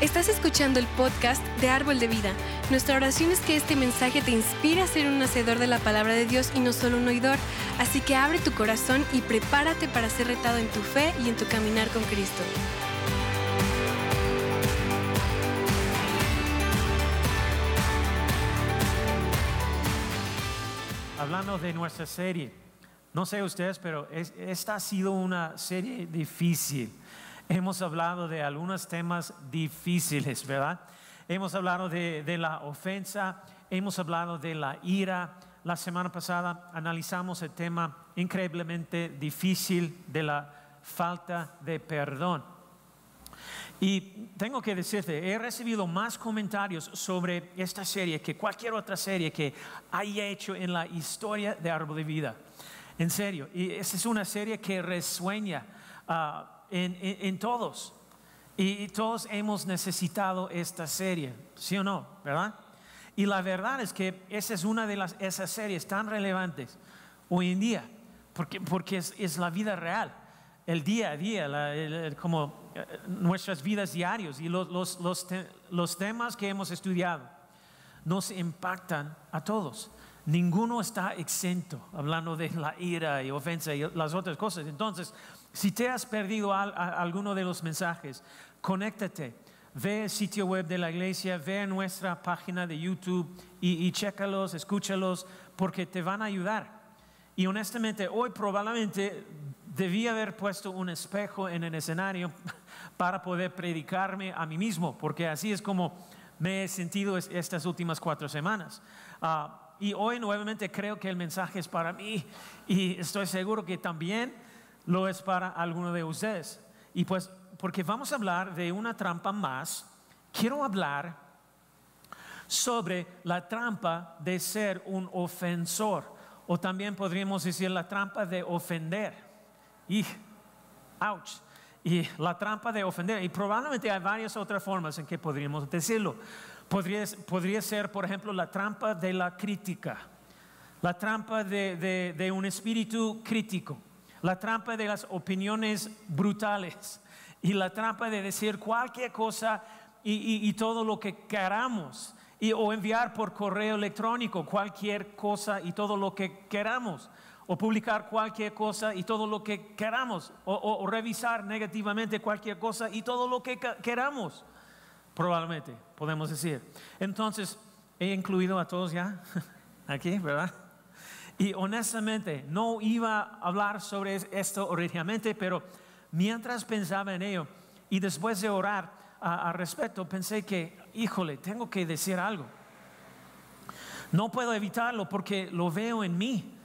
Estás escuchando el podcast de Árbol de Vida. Nuestra oración es que este mensaje te inspire a ser un hacedor de la palabra de Dios y no solo un oidor. Así que abre tu corazón y prepárate para ser retado en tu fe y en tu caminar con Cristo. Hablando de nuestra serie, no sé ustedes, pero es- esta ha sido una serie difícil. Hemos hablado de algunos temas difíciles, ¿verdad? Hemos hablado de, de la ofensa, hemos hablado de la ira. La semana pasada analizamos el tema increíblemente difícil de la falta de perdón. Y tengo que decirte, he recibido más comentarios sobre esta serie que cualquier otra serie que haya hecho en la historia de Árbol de Vida. En serio, y esta es una serie que resuena ah, en, todos. Y, todos hemos necesitado esta serie, ¿sí o no? ¿Verdad? Y la verdad es que esa es una de las, esas series tan relevantes hoy en día, porque, porque es, es la vida real, el día a día, como eh, nuestras vidas diarios y los, los, los los temas que hemos estudiado nos impactan a todos. Ninguno está exento, hablando de la ira y ofensa y las otras cosas. Entonces, si te has perdido alguno de los mensajes, conéctate, ve el sitio web de la iglesia, ve nuestra página de YouTube y, y chécalos, escúchalos, porque te van a ayudar. Y honestamente, hoy probablemente debí haber puesto un espejo en el escenario para poder predicarme a mí mismo, porque así es como me he sentido es- estas últimas cuatro semanas. Ah, y hoy nuevamente creo que el mensaje es para mí y estoy seguro que también lo es para alguno de ustedes. Y pues, porque vamos a hablar de una trampa más, quiero hablar sobre la trampa de ser un ofensor, o también podríamos decir la trampa de ofender. Y, ouch, y la trampa de ofender. Y probablemente hay varias otras formas en que podríamos decirlo. Podría, podría ser, por ejemplo, la trampa de la crítica, la trampa de, de- de un espíritu crítico, la trampa de las opiniones brutales y la trampa de decir cualquier cosa y, y- y todo lo que queramos. Y, o enviar por correo electrónico cualquier cosa y todo lo que queramos. O publicar cualquier cosa y todo lo que queramos. O, o- o revisar negativamente cualquier cosa y todo lo que queramos. Probablemente, podemos decir. Entonces, he incluido a todos ya aquí, ¿verdad? Y honestamente, no iba a hablar sobre esto originalmente, pero mientras pensaba en ello y después de orar al respecto, pensé que, híjole, tengo que decir algo. No puedo evitarlo porque lo veo en mí.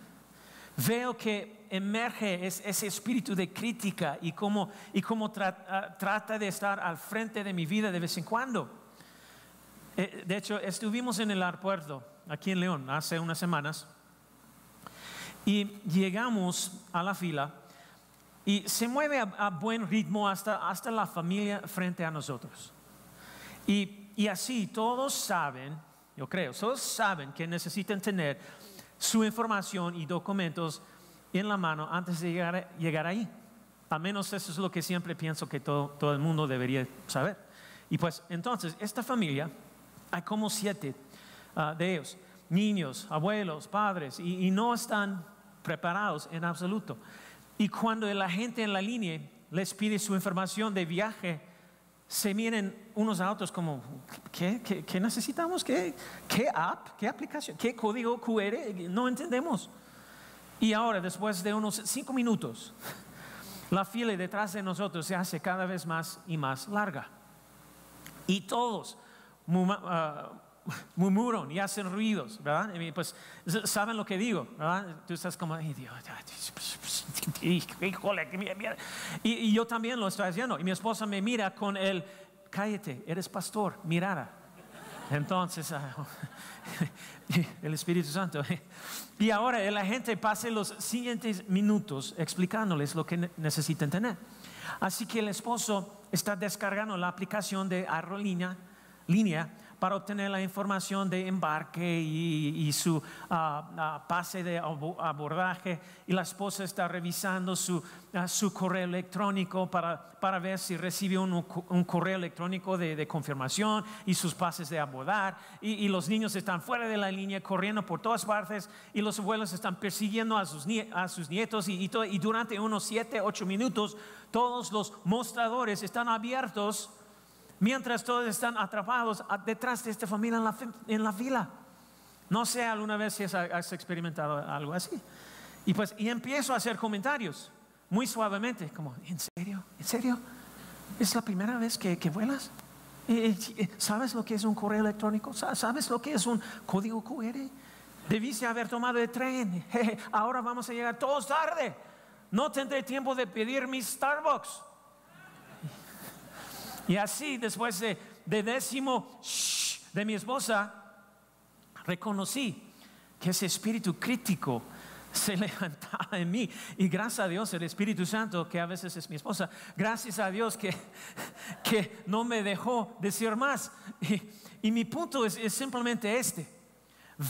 Veo que emerge es- ese espíritu de crítica y cómo, y cómo ah, trata de estar al frente de mi vida de vez en cuando. Eh, de hecho, estuvimos en el aeropuerto aquí en León hace unas semanas y llegamos a la fila y se mueve a, a buen ritmo hasta, hasta la familia frente a nosotros. Y, y así todos saben, yo creo, todos saben que necesitan tener su información y documentos en la mano antes de llegar, llegar ahí. Al menos eso es lo que siempre pienso que todo, todo el mundo debería saber. Y pues entonces, esta familia, hay como siete ah, de ellos, niños, abuelos, padres, y, y no están preparados en absoluto. Y cuando la gente en la línea les pide su información de viaje, se miren unos a otros como, ¿qué, qué, qué necesitamos? ¿Qué, ¿Qué app? ¿Qué aplicación? ¿Qué código QR? No entendemos. Y ahora, después de unos cinco minutos, la fila detrás de nosotros se hace cada vez más y más larga. Y todos ah, murmuran y hacen ruidos, ¿verdad? Y pues saben lo que digo, ¿verdad? Tú estás como, ay Dios, híjole, que mira, mira. Y, yo también lo estoy haciendo. Y mi esposa me mira con el, cállate, eres pastor, mirara. Entonces, ah, el Espíritu Santo. Y ahora la gente pase los siguientes minutos explicándoles lo que ne- necesitan tener. Así que el esposo está descargando la aplicación de aerolínea línea para obtener la información de embarque y, su ah, ah, pase de abordaje. Y la esposa está revisando su, ah, su correo electrónico para, para, ver si recibe un, correo electrónico de, confirmación y sus pases de abordar. Y, los niños están fuera de la línea corriendo por todas partes y los abuelos están persiguiendo a sus, a sus nietos y, y durante unos 7, 8 minutos todos los mostradores están abiertos mientras todos están atrapados detrás de esta familia en la, fila. No sé alguna vez si has, experimentado algo así. Y pues, y empiezo a hacer comentarios muy suavemente, como, ¿en serio? ¿En serio? ¿Es la primera vez que, vuelas? Eh, eh, ¿Sabes lo que es un correo electrónico? ¿Sabes lo que es un código QR? Debiste haber tomado el tren. Ahora vamos a llegar todos tarde. No tendré tiempo de pedir mis Starbucks. Y así, después de, décimo de mi esposa, reconocí que ese espíritu crítico se levantaba en mí. Y gracias a Dios, el Espíritu Santo, que a veces es mi esposa, gracias a Dios que, que no me dejó decir más. Y, mi punto es, simplemente este.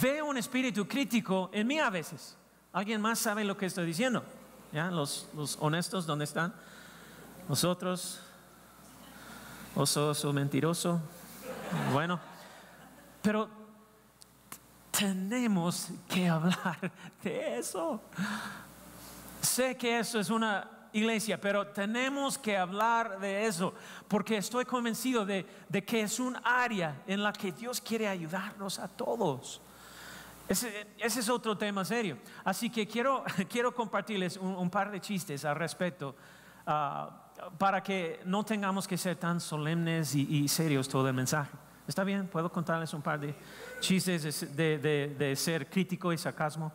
Veo un espíritu crítico en mí a veces. ¿Alguien más sabe lo que estoy diciendo? ¿Ya? Los, los honestos, ¿dónde están? Nosotros, oso, mentiroso. Bueno, pero tenemos que hablar de eso. Sé que eso es una iglesia, pero tenemos que hablar de eso, porque estoy convencido de, que es un área en la que Dios quiere ayudarnos a todos. Ese, es otro tema serio. Así que quiero, compartirles un, par de chistes al respecto. Ah, para que no tengamos que ser tan solemnes y, serios todo el mensaje. ¿Está bien? ¿Puedo contarles un par de chistes de, ser crítico y sarcasmo?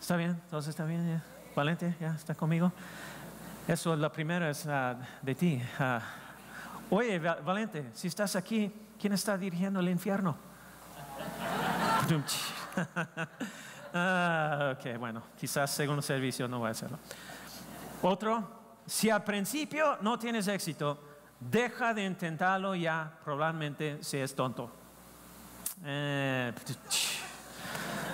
¿Está bien? ¿Todos está bien? ¿Valente? ¿Ya está conmigo? Eso, la primera es de ti. Ah, oye, Valente, si estás aquí, ¿quién está dirigiendo el infierno? ah, ok, bueno, quizás segundo servicio no voy a hacerlo. Otro, si al principio no tienes éxito, deja de intentarlo ya, probablemente seas tonto. Eh,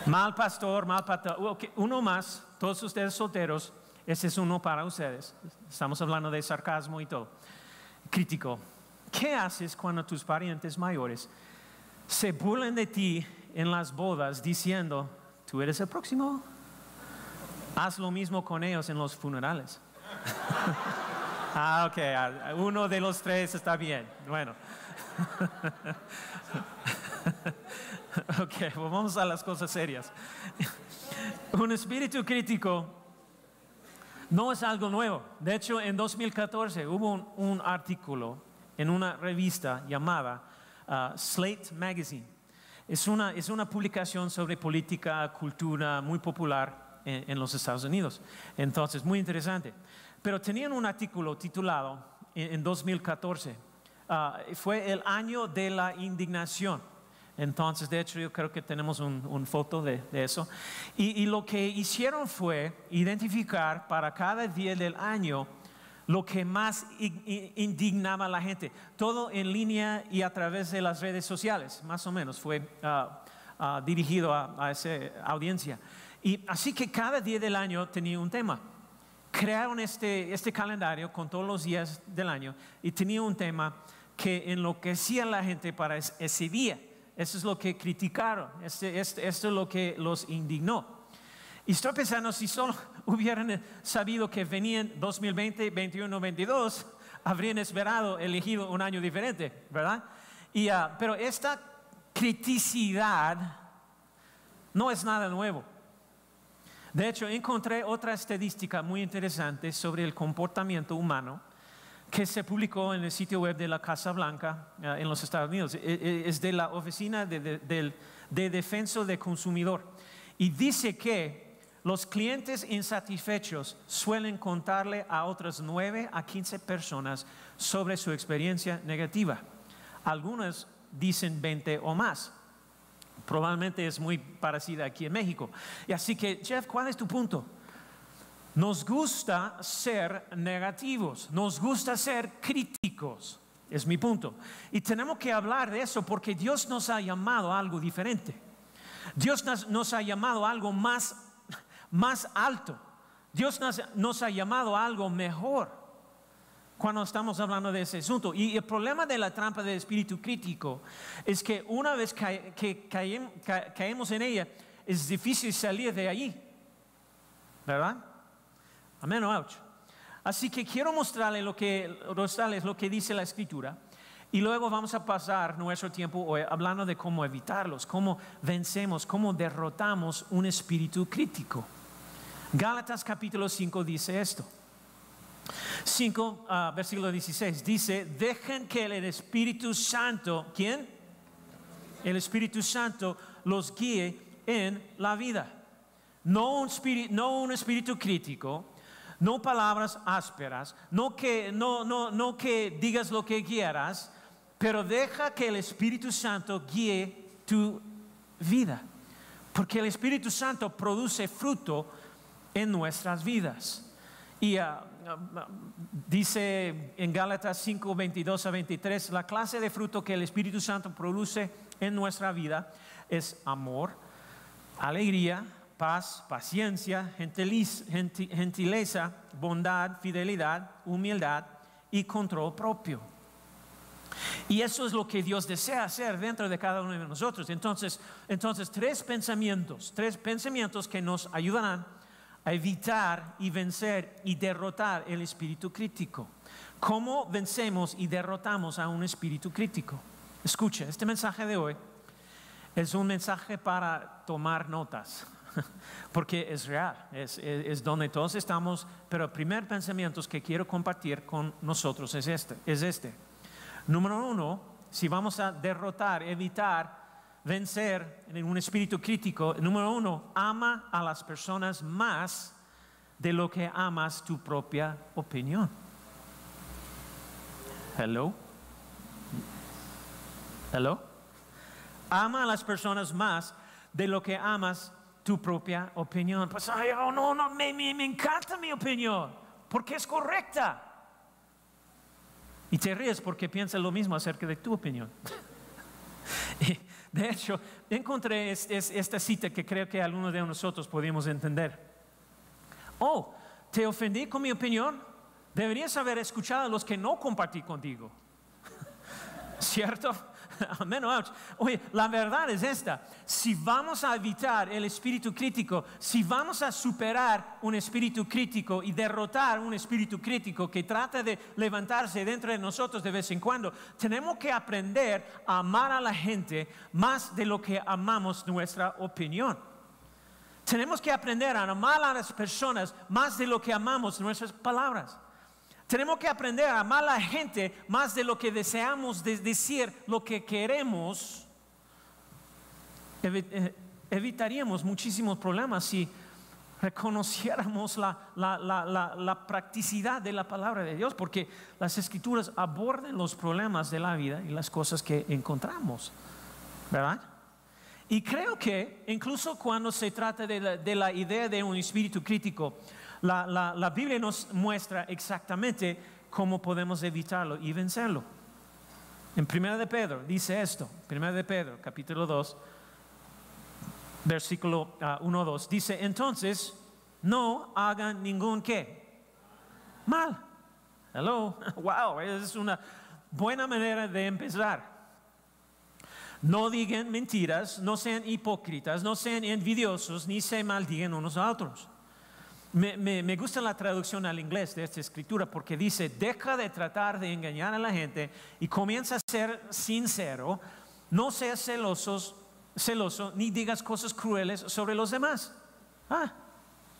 mal pastor, mal pastor. Uno más, todos ustedes solteros, ese es uno para ustedes. Estamos hablando de sarcasmo y todo. Crítico. ¿Qué haces cuando tus parientes mayores se burlan de ti en las bodas diciendo, tú eres el próximo? Haz lo mismo con ellos en los funerales. ah, ok, ah, uno de los tres está bien. Bueno. ok, pues vamos a las cosas serias. Un espíritu crítico no es algo nuevo. De hecho, en 2014 hubo un, artículo en una revista llamada uh, Slate Magazine. Es una, es una publicación sobre política, cultura muy popular en, en los Estados Unidos. Entonces, muy interesante. Pero tenían un artículo titulado en, 2014, ah, fue el año de la indignación. Entonces, de hecho, yo creo que tenemos una un foto de, eso. Y, lo que hicieron fue identificar para cada día del año lo que más indignaba a la gente. Todo en línea y a través de las redes sociales, más o menos, fue ah, ah, dirigido a, a esa audiencia. Y así que cada día del año tenía un tema crearon este, este calendario con todos los días del año y tenía un tema que enloquecía a la gente para ese día. Eso es lo que criticaron, este, este, esto es lo que los indignó. Y estoy pensando, si solo hubieran sabido que venían 2020, 21, 22, habrían esperado, elegido un año diferente, ¿verdad? Ah, pero esta criticidad no es nada nuevo. De hecho, encontré otra estadística muy interesante sobre el comportamiento humano que se publicó en el sitio web de la Casa Blanca eh, en los Estados Unidos. E, e, es de la Oficina de, Defensa del Consumidor. Y dice que los clientes insatisfechos suelen contarle a otras 9 a 15 personas sobre su experiencia negativa. Algunos dicen 20 o más probablemente es muy parecida aquí en México. Y así que, Jeff, ¿cuál es tu punto? Nos gusta ser negativos, nos gusta ser críticos. Es mi punto. Y tenemos que hablar de eso porque Dios nos ha llamado a algo diferente. Dios nos, ha llamado a algo más, más alto. Dios nos, nos, ha llamado a algo mejor cuando estamos hablando de ese asunto. Y el problema de la trampa del espíritu crítico es que una vez que caemos en ella, es difícil salir de allí. ¿Verdad? Amén ouch. Así que quiero mostrarles lo que, mostrarles lo que dice la escritura. Y luego vamos a pasar nuestro tiempo hoy hablando de cómo evitarlos, cómo vencemos, cómo derrotamos un espíritu crítico. Gálatas capítulo 5 dice esto. 5, ah, versículo 16, dice, dejen que el Espíritu Santo, ¿quién? El Espíritu Santo los guíe en la vida. No un espíritu, no un espíritu crítico, no palabras ásperas, no que, no, no, no que digas lo que quieras, pero deja que el Espíritu Santo guíe tu vida. Porque el Espíritu Santo produce fruto en nuestras vidas. Y ah, dice en Gálatas 5, 22 a 23, la clase de fruto que el Espíritu Santo produce en nuestra vida es amor, alegría, paz, paciencia, gentileza, bondad, fidelidad, humildad y control propio. Y eso es lo que Dios desea hacer dentro de cada uno de nosotros. Entonces, entonces tres pensamientos, tres pensamientos que nos ayudarán a evitar y vencer y derrotar el espíritu crítico. ¿Cómo vencemos y derrotamos a un espíritu crítico? Escuche, este mensaje de hoy es un mensaje para tomar notas. porque es real, es, donde todos estamos, pero el primer pensamiento que quiero compartir con nosotros es este, es este. Número uno, si vamos a derrotar, evitar, vencer en un espíritu crítico, número uno, ama a las personas más de lo que amas tu propia opinión. Hello. Hello. Ama a las personas más de lo que amas tu propia opinión. Pues, ay, oh, no, no, me, me, encanta mi opinión, porque es correcta. Y te ríes porque piensas lo mismo acerca de tu opinión. de hecho, encontré esta cita que creo que algunos de nosotros podemos entender. Oh, ¿te ofendí con mi opinión? Deberías haber escuchado a los que no compartí contigo. ¿Cierto? Amén. Oye, la verdad es esta. Si vamos a evitar el espíritu crítico, si vamos a superar un espíritu crítico y derrotar un espíritu crítico que trata de levantarse dentro de nosotros de vez en cuando, tenemos que aprender a amar a la gente más de lo que amamos nuestra opinión. Tenemos que aprender a amar a las personas más de lo que amamos nuestras palabras. Tenemos que aprender a amar a la gente más de lo que deseamos decir, lo que queremos. Eh, evitaríamos muchísimos problemas si reconociéramos la, la, practicidad de la palabra de Dios, porque las escrituras abordan los problemas de la vida y las cosas que encontramos, ¿verdad? Y creo que incluso cuando se trata de la idea de un espíritu crítico, la, Biblia nos muestra exactamente cómo podemos evitarlo y vencerlo. En 1 de Pedro dice esto, 1 de Pedro, capítulo 2, versículo 1, uh, 2, dice, entonces, no hagan ningún qué, mal. Hello, wow, es una buena manera de empezar. No digan mentiras, no sean hipócritas, no sean envidiosos, ni se maldigan unos a otros. Me, gusta la traducción al inglés de esta escritura porque dice, deja de tratar de engañar a la gente y comienza a ser sincero, no seas celosos, celoso ni digas cosas crueles sobre los demás. Ah,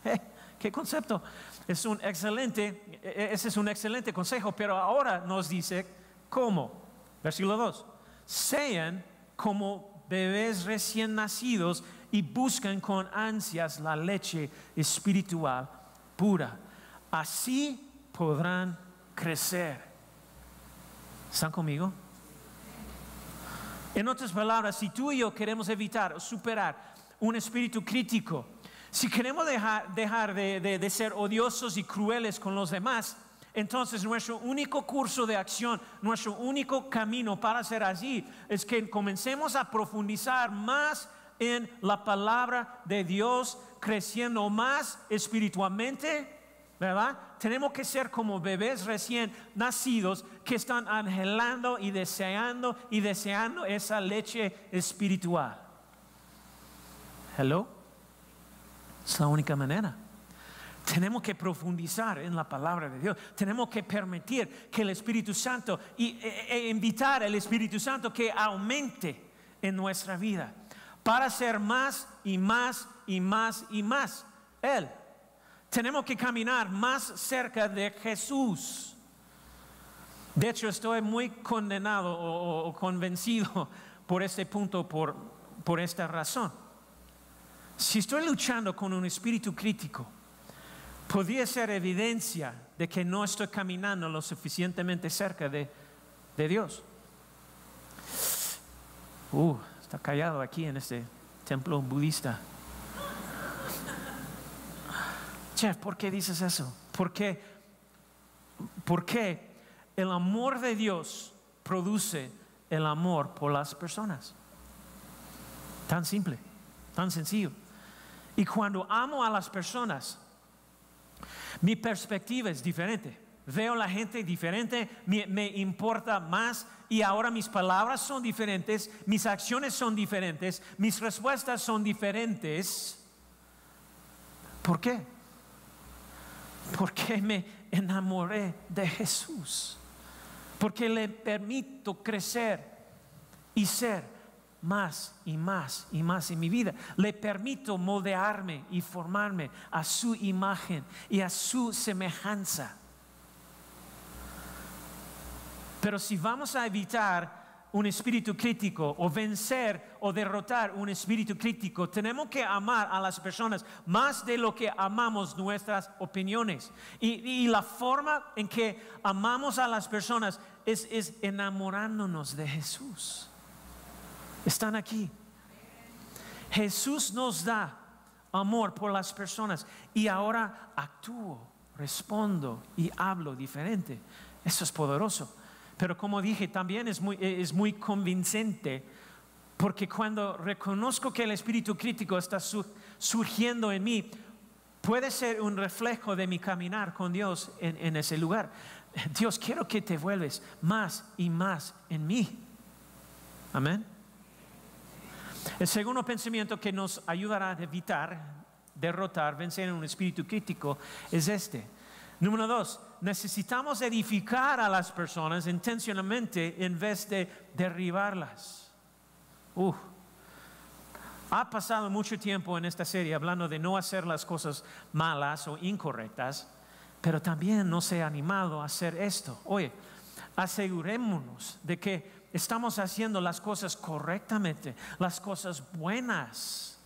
eh, qué concepto. Es un excelente, e, ese es un excelente consejo, pero ahora nos dice cómo. Versículo 2. Sean como bebés recién nacidos y buscan con ansias la leche espiritual pura. Así podrán crecer. ¿Están conmigo? En otras palabras, si tú y yo queremos evitar o superar un espíritu crítico, si queremos dejar, de, de ser odiosos y crueles con los demás, Entonces nuestro único curso de acción, nuestro único camino para ser así es que comencemos a profundizar más en la palabra de Dios, creciendo más espiritualmente, ¿verdad? Tenemos que ser como bebés recién nacidos que están anhelando y deseando y deseando esa leche espiritual. Hello? Es la única manera. Tenemos que profundizar en la palabra de Dios. Tenemos que permitir que el Espíritu Santo y, e, e invitar al Espíritu Santo que aumente en nuestra vida para ser más y más y más y más Él. Tenemos que caminar más cerca de Jesús. De hecho, estoy muy condenado o, convencido por este punto, por, por esta razón. Si estoy luchando con un espíritu crítico, podría ser evidencia de que no estoy caminando lo suficientemente cerca de, Dios. Uh, está callado aquí en este templo budista. Chef, ¿por qué dices eso? Porque, porque el amor de Dios produce el amor por las personas. Tan simple, tan sencillo. Y cuando amo a las personas, mi perspectiva es diferente. Veo la gente diferente, me, importa más y ahora mis palabras son diferentes, mis acciones son diferentes, mis respuestas son diferentes. ¿Por qué? Porque me enamoré de Jesús. Porque le permito crecer y ser más y más y más en mi vida. Le permito moldearme y formarme a su imagen y a su semejanza. Pero si vamos a evitar un espíritu crítico o vencer o derrotar un espíritu crítico, tenemos que amar a las personas más de lo que amamos nuestras opiniones. Y, la forma en que amamos a las personas es, enamorándonos de Jesús están aquí. Jesús nos da amor por las personas y ahora actúo, respondo y hablo diferente. Eso es poderoso. Pero como dije, también es muy, es muy convincente porque cuando reconozco que el espíritu crítico está surgiendo en mí, puede ser un reflejo de mi caminar con Dios en, en ese lugar. Dios, quiero que te vuelves más y más en mí. Amén. El segundo pensamiento que nos ayudará a evitar, derrotar, vencer en un espíritu crítico es este. Número dos, necesitamos edificar a las personas intencionalmente en vez de derribarlas. ha pasado mucho tiempo en esta serie hablando de no hacer las cosas malas o incorrectas, pero también no se ha animado a hacer esto. Oye, asegurémonos de que estamos haciendo las cosas correctamente, las cosas buenas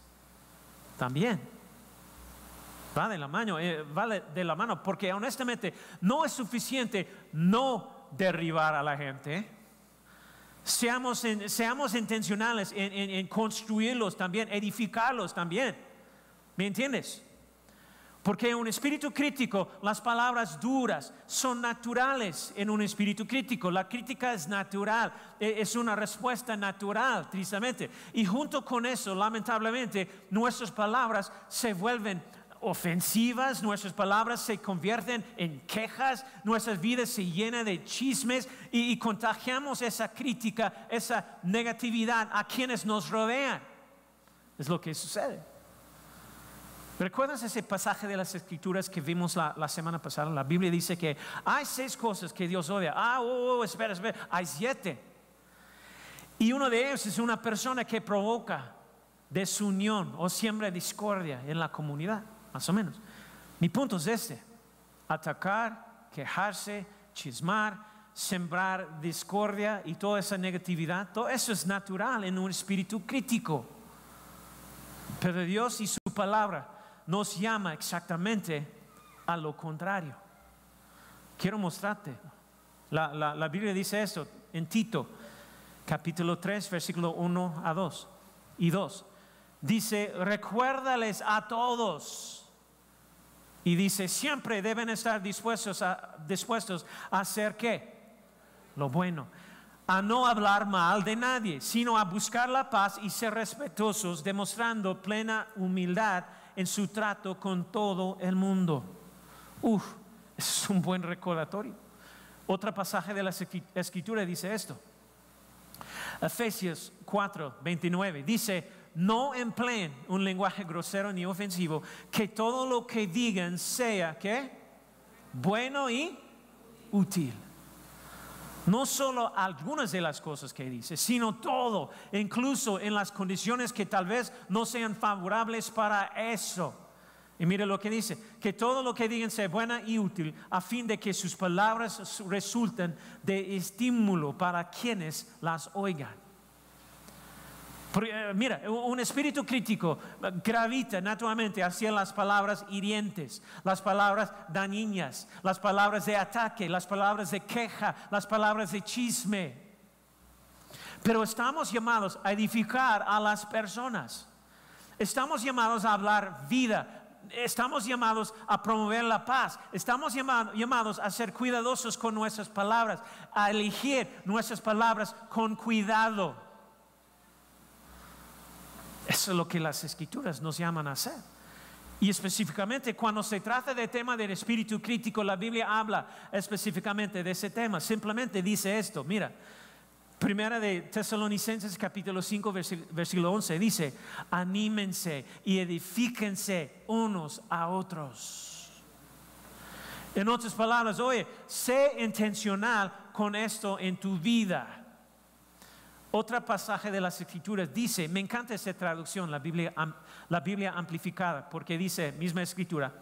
también. Va de la mano, eh, vale de la mano, porque honestamente no es suficiente no derribar a la gente. Seamos, seamos intencionales en construirlos también, edificarlos también. ¿Me entiendes? Porque en un espíritu crítico las palabras duras son naturales en un espíritu crítico. La crítica es natural, e, es una respuesta natural, tristemente. Y junto con eso, lamentablemente, nuestras palabras se vuelven ofensivas, nuestras palabras se convierten en quejas, nuestras vidas se llenan de chismes y, contagiamos esa crítica, esa negatividad a quienes nos rodean. Es lo que sucede. ¿Recuerdas ese pasaje de las escrituras que vimos la, semana pasada? La Biblia dice que hay seis cosas que Dios odia. Ah, oh, oh, oh, espera, espera, hay siete. Y uno de ellos es una persona que provoca desunión o siembra discordia en la comunidad, más o menos. Mi punto es este, atacar, quejarse, chismar, sembrar discordia y toda esa negatividad, todo eso es natural en un espíritu crítico. Pero Dios y su palabra nos llama exactamente a lo contrario. Quiero mostrarte. La, Biblia dice esto en Tito, capítulo 3, versículo 1 a 2 y 2. Dice, recuérdales a todos Y dice, siempre deben estar dispuestos a, dispuestos a hacer qué? Lo bueno. A no hablar mal de nadie, sino a buscar la paz y ser respetuosos, demostrando plena humildad en su trato con todo el mundo. Uf, es un buen recordatorio. Otro pasaje de la escritura dice esto. Efesios 4, 29 dice, no empleen un lenguaje grosero ni ofensivo, que todo lo que digan sea bueno y útil. No solo algunas de las cosas que dice, sino todo, incluso en las condiciones que tal vez no sean favorables para eso. Y mire lo que dice, que todo lo que digan sea buena y útil, a fin de que sus palabras resulten de estímulo para quienes las oigan. Eh, mira, un espíritu crítico gravita naturalmente hacia las palabras hirientes, las palabras dañinas, las palabras de ataque, las palabras de queja, las palabras de chisme. Pero estamos llamados a edificar a las personas. Estamos llamados a hablar vida, estamos llamados a promover la paz, estamos llamados a ser cuidadosos con nuestras palabras, a elegir nuestras palabras con cuidado. Eso es lo que las escrituras nos llaman a hacer. Y específicamente cuando se trata del tema del espíritu crítico, la Biblia habla específicamente de ese tema. Simplemente dice esto, mira, Primera de Tesalonicenses capítulo 5 versículo 11 dice, anímense y edifíquense unos a otros. En otras palabras, oye, sé intencional con esto en tu vida. Otro pasaje de las escrituras dice, me encanta esa traducción, la Biblia, la Biblia amplificada, porque dice, misma escritura,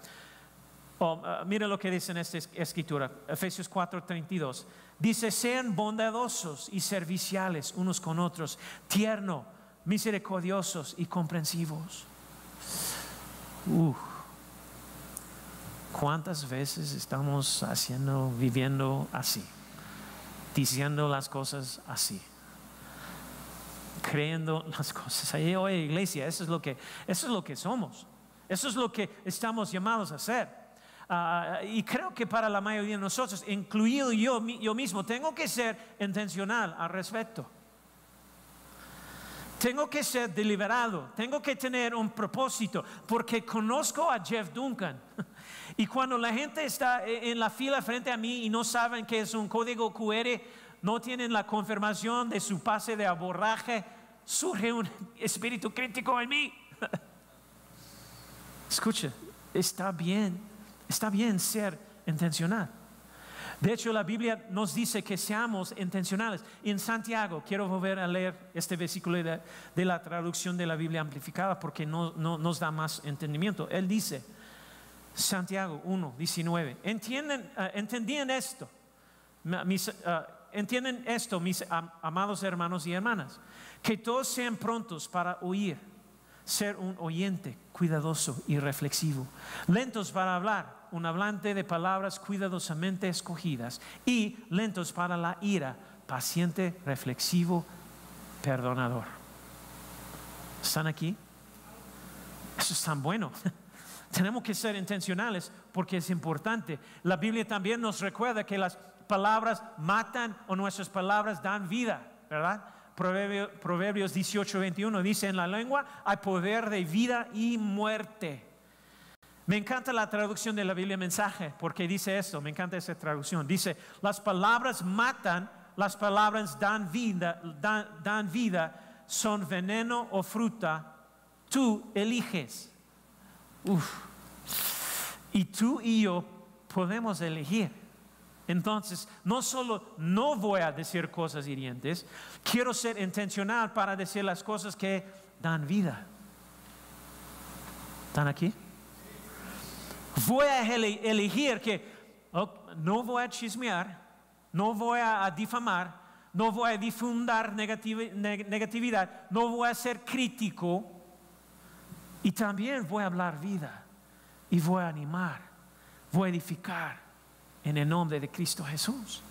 oh, mira lo que dice en esta escritura, Efesios 4:32, dice, sean bondadosos y serviciales unos con otros, tierno, misericordiosos y comprensivos. ¿Cuántas veces estamos haciendo, viviendo así, diciendo las cosas así? Creyendo las cosas. Ahí, oye, iglesia, eso es lo que, eso es lo que somos. Eso es lo que estamos llamados a hacer. Ah, y creo que para la mayoría de nosotros, incluido yo, yo mismo, tengo que ser intencional al respecto. Tengo que ser deliberado, tengo que tener un propósito, porque conozco a Jeff Duncan. Y cuando la gente está en la fila frente a mí y no saben que es un código QR, no tienen la confirmación de su pase de aborraje, surge un espíritu crítico en mí. Escucha, está bien, está bien ser intencional. De hecho, la Biblia nos dice que seamos intencionales. En Santiago, quiero volver a leer este versículo de, la traducción de la Biblia amplificada porque no, nos da más entendimiento. Él dice, Santiago 1, 19, ¿entienden, uh, ¿entendían esto? Mis, uh, entienden esto, mis amados hermanos y hermanas, que todos sean prontos para oír, ser un oyente cuidadoso y reflexivo, lentos para hablar, un hablante de palabras cuidadosamente escogidas y lentos para la ira, paciente, reflexivo, perdonador. ¿Están aquí? Eso es tan bueno. Tenemos que ser intencionales porque es importante. La Biblia también nos recuerda que las palabras matan o nuestras palabras dan vida, ¿verdad? Proverbios 18, 21 dice, en la lengua hay poder de vida y muerte. Me encanta la traducción de la Biblia mensaje porque dice esto, me encanta esa traducción. Dice, las palabras matan, las palabras dan vida, dan, vida, son veneno o fruta, tú eliges. Y tú y yo podemos elegir. Entonces, no solo no voy a decir cosas hirientes, quiero ser intencional para decir las cosas que dan vida. ¿Están aquí? Voy a elegir que no voy a chismear, no voy a difamar, no voy a difundar negatividad, no voy a ser crítico y también voy a hablar vida y voy a animar, voy a edificar en el nombre de Cristo Jesús.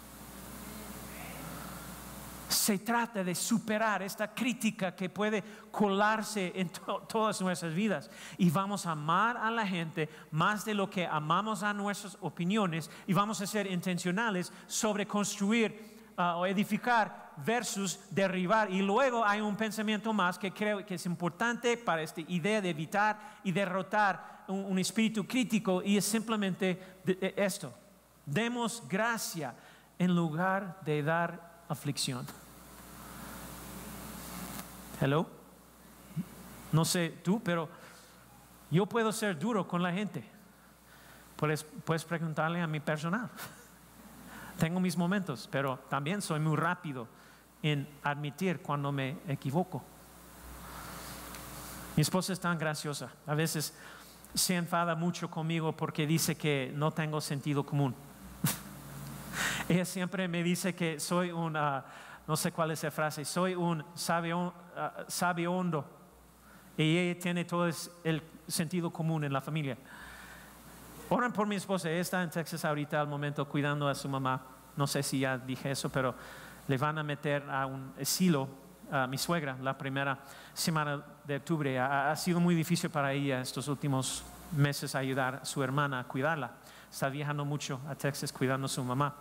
Se trata de superar esta crítica que puede colarse en todas nuestras vidas. Y vamos a amar a la gente más de lo que amamos a nuestras opiniones. Y vamos a ser intencionales sobre construir ah, o edificar versus derribar. Y luego hay un pensamiento más que creo que es importante para esta idea de evitar y derrotar un, espíritu crítico. Y es simplemente esto. Demos gracia en lugar de dar aflicción. Hello. No sé tú, pero yo puedo ser duro con la gente. Puedes, preguntarle a mi personal. Tengo mis momentos, pero también soy muy rápido en admitir cuando me equivoco. Mi esposa es tan graciosa. A veces se enfada mucho conmigo porque dice que no tengo sentido común. Ella siempre me dice que soy una no sé cuál es la frase, soy un sabio, uh, y ella tiene todo el sentido común en la familia. Oran por mi esposa, ella está en Texas ahorita al momento cuidando a su mamá. No sé si ya dije eso, pero le van a meter a un asilo a mi suegra la primera semana de octubre. Ha sido muy difícil para ella estos últimos meses ayudar a su hermana a cuidarla. Está viajando mucho a Texas cuidando a su mamá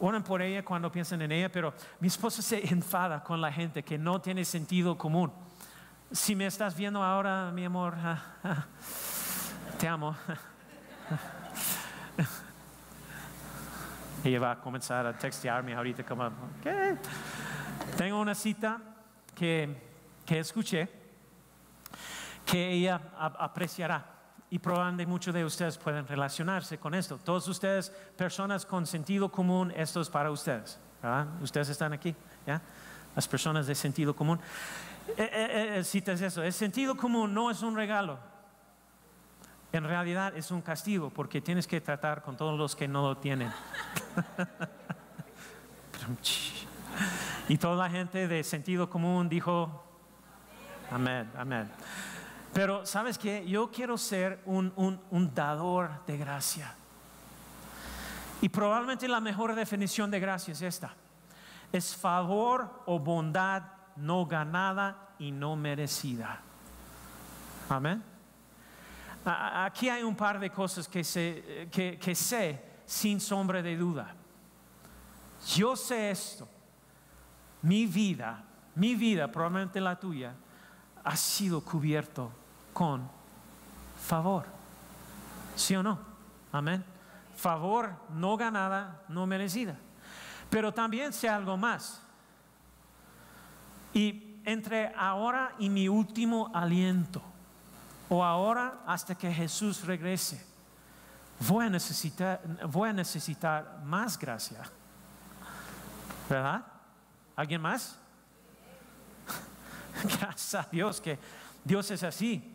oran por ella cuando piensan en ella, pero mi esposa se enfada con la gente que no tiene sentido común. Si me estás viendo ahora, mi amor, ah, ah, te amo. ella va a comenzar a textearme ahorita como, ¿qué? Tengo una cita que, que escuché que ella apreciará y probablemente muchos de ustedes pueden relacionarse con esto. Todos ustedes, personas con sentido común, esto es para ustedes. Ustedes están aquí. Las personas de sentido común. Eh, eh, eh, citas eso, el sentido común no es un regalo. En realidad es un castigo porque tienes que tratar con todos los que no lo tienen. y toda la gente de sentido común dijo, amén, amén. Pero sabes que yo quiero ser un, un, dador de gracia. Y probablemente la mejor definición de gracia es esta. Es favor o bondad no ganada y no merecida. Amén. Aquí hay un par de cosas que, que, que sé sin sombra de duda. Yo sé esto. Mi vida, mi vida, probablemente la tuya, ha sido cubierto con favor. ¿Sí o no? Amén. Favor no ganada, no merecida. Pero también sé algo más. Y entre ahora y mi último aliento, o ahora hasta que Jesús regrese, voy a necesitar, voy a necesitar más gracia. ¿Verdad? ¿Alguien más? Gracias a Dios que Dios es así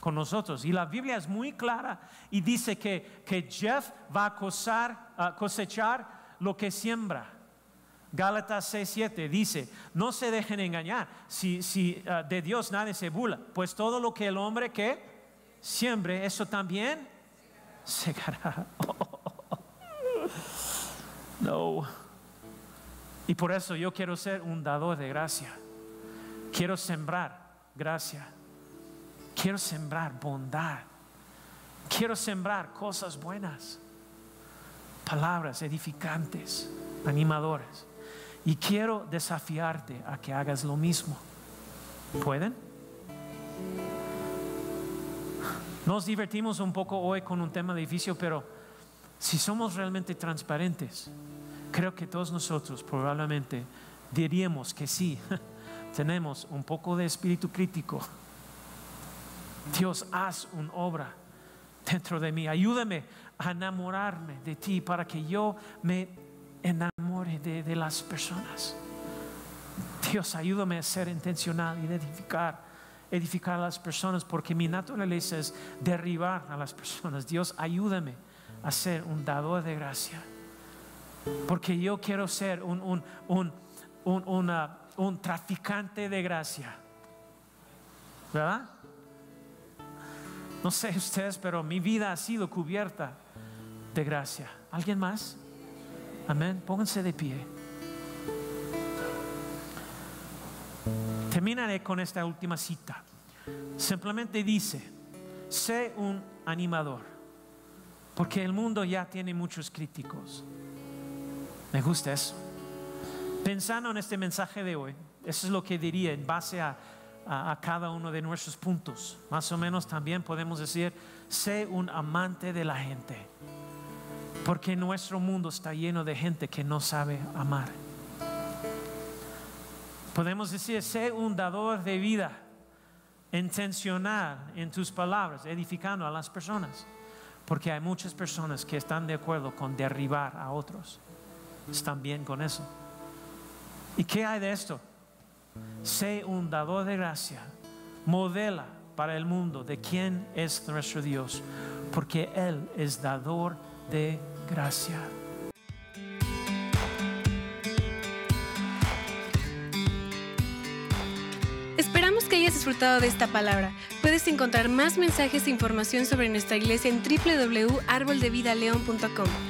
con nosotros. Y la Biblia es muy clara y dice que, que Jeff va a cosechar lo que siembra. Gálatas 6:7 dice, no se dejen engañar, si, si ah, de Dios nadie se bula, pues todo lo que el hombre que siembre, eso también segará. no. Y por eso yo quiero ser un dador de gracia. Quiero sembrar gracia Quiero sembrar bondad. Quiero sembrar cosas buenas. Palabras edificantes, animadoras. Y quiero desafiarte a que hagas lo mismo. ¿Pueden? Nos divertimos un poco hoy con un tema difícil, pero si somos realmente transparentes, creo que todos nosotros probablemente diríamos que sí, tenemos un poco de espíritu crítico Dios, haz una obra dentro de mí. Ayúdame a enamorarme de ti para que yo me enamore de, las personas. Dios, ayúdame a ser intencional y edificar, edificar a las personas, porque mi naturaleza es derribar a las personas. Dios, ayúdame a ser un dador de gracia, porque yo quiero ser un, un, un traficante de gracia. ¿Verdad? No sé ustedes, pero mi vida ha sido cubierta de gracia. ¿Alguien más? Amén. Pónganse de pie. Terminaré con esta última cita. Simplemente dice, sé un animador, porque el mundo ya tiene muchos críticos. Me gusta eso. Pensando en este mensaje de hoy, eso es lo que diría en base a, cada uno de nuestros puntos. Más o menos también podemos decir, sé un amante de la gente, porque nuestro mundo está lleno de gente que no sabe amar. Podemos decir, sé un dador de vida, intencional en tus palabras, edificando a las personas, porque hay muchas personas que están de acuerdo con derribar a otros. Están bien con eso. ¿Y qué hay de esto? Sé un dador de gracia, modela para el mundo de quién es nuestro Dios, porque Él es dador de gracia. Esperamos que hayas disfrutado de esta palabra. Puedes encontrar más mensajes e información sobre nuestra iglesia en www.arboldevidaleon.com.